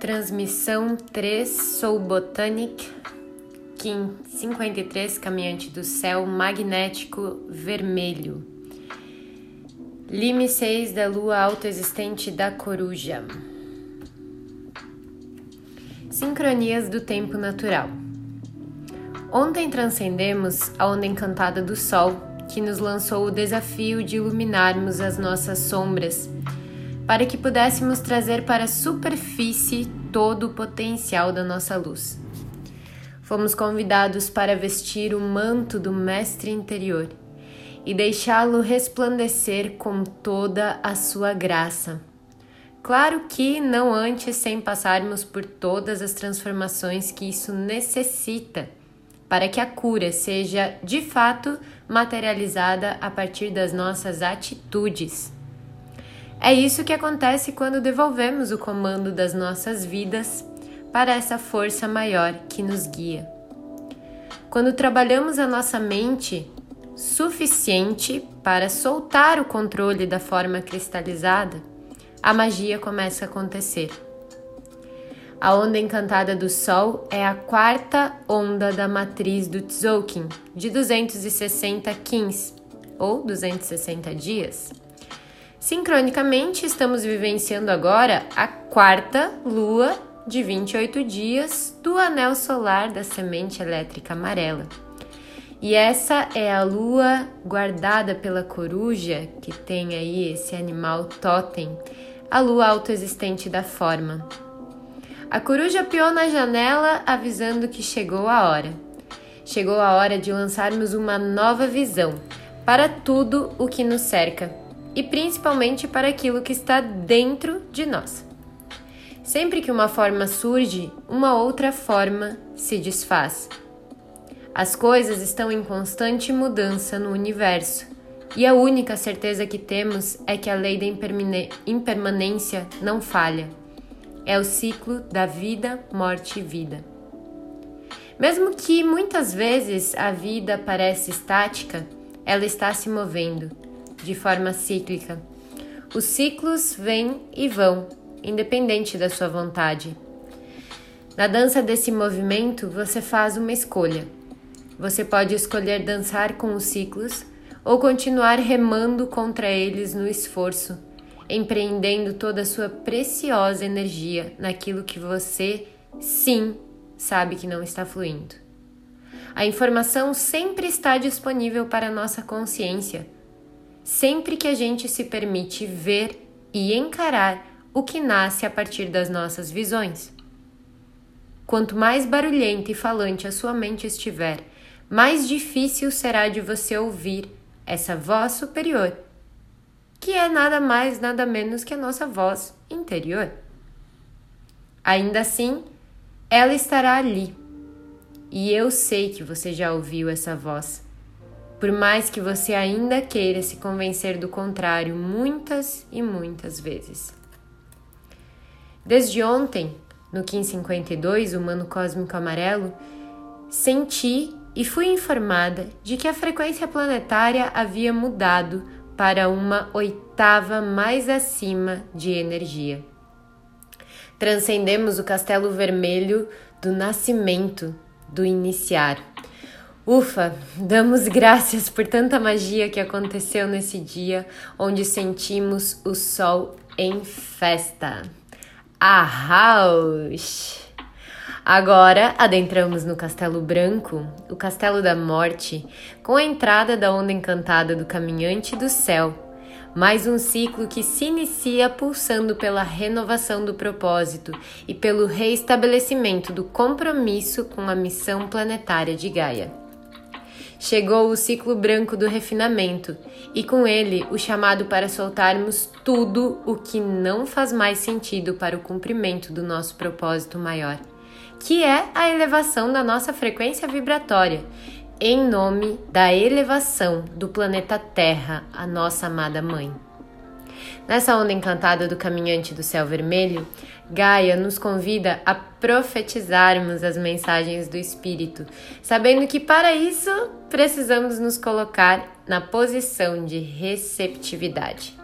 Transmissão 3 Soul Botanic, Kim 53, Caminhante do Céu, Magnético Vermelho. Lime 6 da Lua Autoexistente da Coruja. Sincronias do Tempo Natural. Ontem transcendemos a onda encantada do Sol, que nos lançou o desafio de iluminarmos as nossas sombras para que pudéssemos trazer para a superfície todo o potencial da nossa luz. Fomos convidados para vestir o manto do Mestre interior e deixá-lo resplandecer com toda a sua graça. Claro que não antes sem passarmos por todas as transformações que isso necessita para que a cura seja de fato materializada a partir das nossas atitudes. É isso que acontece quando devolvemos o comando das nossas vidas para essa força maior que nos guia. Quando trabalhamos a nossa mente suficiente para soltar o controle da forma cristalizada, a magia começa a acontecer. A onda encantada do Sol é a quarta onda da matriz do Tzolk'in, de 260 kins, ou 260 dias. Sincronicamente, estamos vivenciando agora a quarta lua de 28 dias do anel solar da semente elétrica amarela. E essa é a lua guardada pela coruja, que tem aí esse animal totem, a lua autoexistente da forma. A coruja piou na janela avisando que chegou a hora. Chegou a hora de lançarmos uma nova visão para tudo o que nos cerca e principalmente para aquilo que está dentro de nós. Sempre que uma forma surge, uma outra forma se desfaz. As coisas estão em constante mudança no universo, e a única certeza que temos é que a lei da impermanência não falha. É o ciclo da vida, morte e vida. Mesmo que muitas vezes a vida pareça estática, ela está se movendo de forma cíclica. Os ciclos vêm e vão, independente da sua vontade. Na dança desse movimento, você faz uma escolha. Você pode escolher dançar com os ciclos ou continuar remando contra eles no esforço, empreendendo toda a sua preciosa energia naquilo que você, sim, sabe que não está fluindo. A informação sempre está disponível para a nossa consciência sempre que a gente se permite ver e encarar o que nasce a partir das nossas visões. Quanto mais barulhenta e falante a sua mente estiver, mais difícil será de você ouvir essa voz superior, que é nada mais, nada menos que a nossa voz interior. Ainda assim, ela estará ali. E eu sei que você já ouviu essa voz por mais que você ainda queira se convencer do contrário muitas e muitas vezes. Desde ontem, no 1552, o Mano Cósmico Amarelo, senti e fui informada de que a frequência planetária havia mudado para uma oitava mais acima de energia. Transcendemos o castelo vermelho do nascimento, do iniciar Ufa, damos graças por tanta magia que aconteceu nesse dia onde sentimos o sol em festa. Arraus! Agora adentramos no Castelo Branco, o Castelo da Morte, com a entrada da onda encantada do Caminhante do Céu. Mais um ciclo que se inicia pulsando pela renovação do propósito e pelo reestabelecimento do compromisso com a missão planetária de Gaia. Chegou o ciclo branco do refinamento e com ele o chamado para soltarmos tudo o que não faz mais sentido para o cumprimento do nosso propósito maior, que é a elevação da nossa frequência vibratória, em nome da elevação do planeta Terra, a nossa amada mãe. Nessa onda encantada do caminhante do céu vermelho, Gaia nos convida a profetizarmos as mensagens do Espírito, sabendo que para isso precisamos nos colocar na posição de receptividade.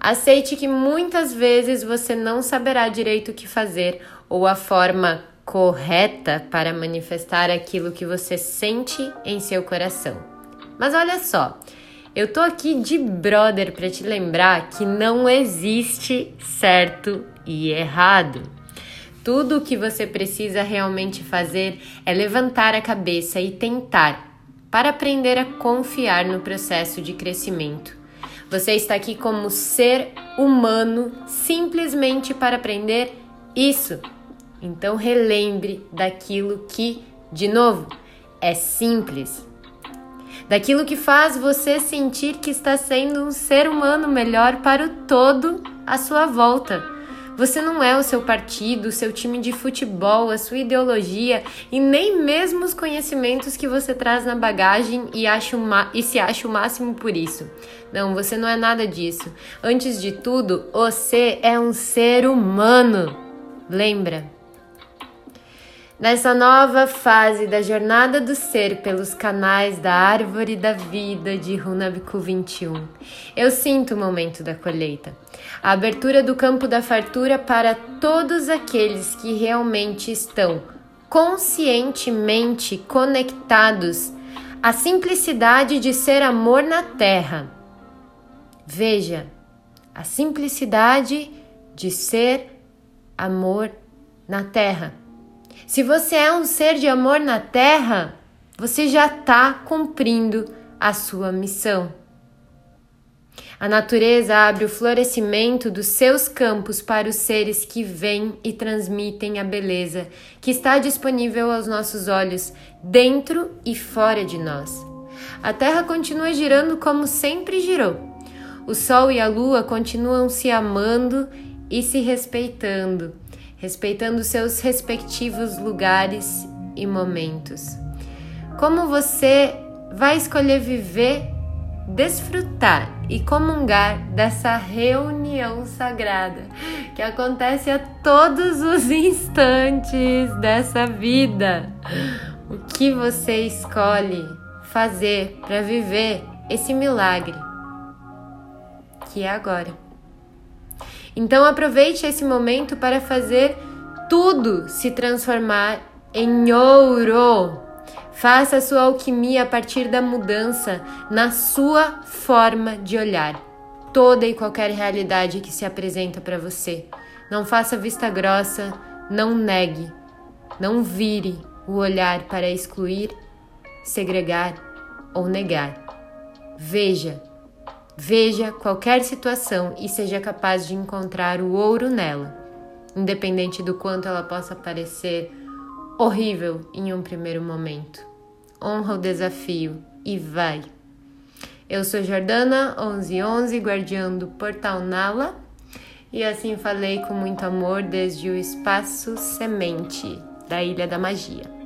Aceite que muitas vezes você não saberá direito o que fazer ou a forma correta para manifestar aquilo que você sente em seu coração. Mas olha só, eu tô aqui de brother para te lembrar que não existe certo e errado. Tudo o que você precisa realmente fazer é levantar a cabeça e tentar, para aprender a confiar no processo de crescimento. Você está aqui como ser humano simplesmente para aprender isso. Então relembre daquilo que, de novo, é simples. Daquilo que faz você sentir que está sendo um ser humano melhor para o todo à sua volta. Você não é o seu partido, o seu time de futebol, a sua ideologia e nem mesmo os conhecimentos que você traz na bagagem e, acha e se acha o máximo por isso. Não, você não é nada disso. Antes de tudo, você é um ser humano. Lembra? Nessa nova fase da jornada do ser pelos canais da árvore da vida de Runabiku 21, eu sinto o momento da colheita. A abertura do campo da fartura para todos aqueles que realmente estão conscientemente conectados à simplicidade de ser amor na terra. Veja, a simplicidade de ser amor na terra. Se você é um ser de amor na Terra, você já está cumprindo a sua missão. A natureza abre o florescimento dos seus campos para os seres que vêm e transmitem a beleza que está disponível aos nossos olhos, dentro e fora de nós. A Terra continua girando como sempre girou. O Sol e a Lua continuam se amando e se respeitando respeitando seus respectivos lugares e momentos. Como você vai escolher viver, desfrutar e comungar dessa reunião sagrada que acontece a todos os instantes dessa vida? O que você escolhe fazer para viver esse milagre que é agora? Então aproveite esse momento para fazer tudo se transformar em ouro. Faça a sua alquimia a partir da mudança na sua forma de olhar toda e qualquer realidade que se apresenta para você. Não faça vista grossa, não negue, não vire o olhar para excluir, segregar ou negar. Veja Veja qualquer situação e seja capaz de encontrar o ouro nela, independente do quanto ela possa parecer horrível em um primeiro momento. Honra o desafio e vai! Eu sou Jordana 1111, guardiã do Portal Nala, e assim falei com muito amor desde o espaço semente da Ilha da Magia.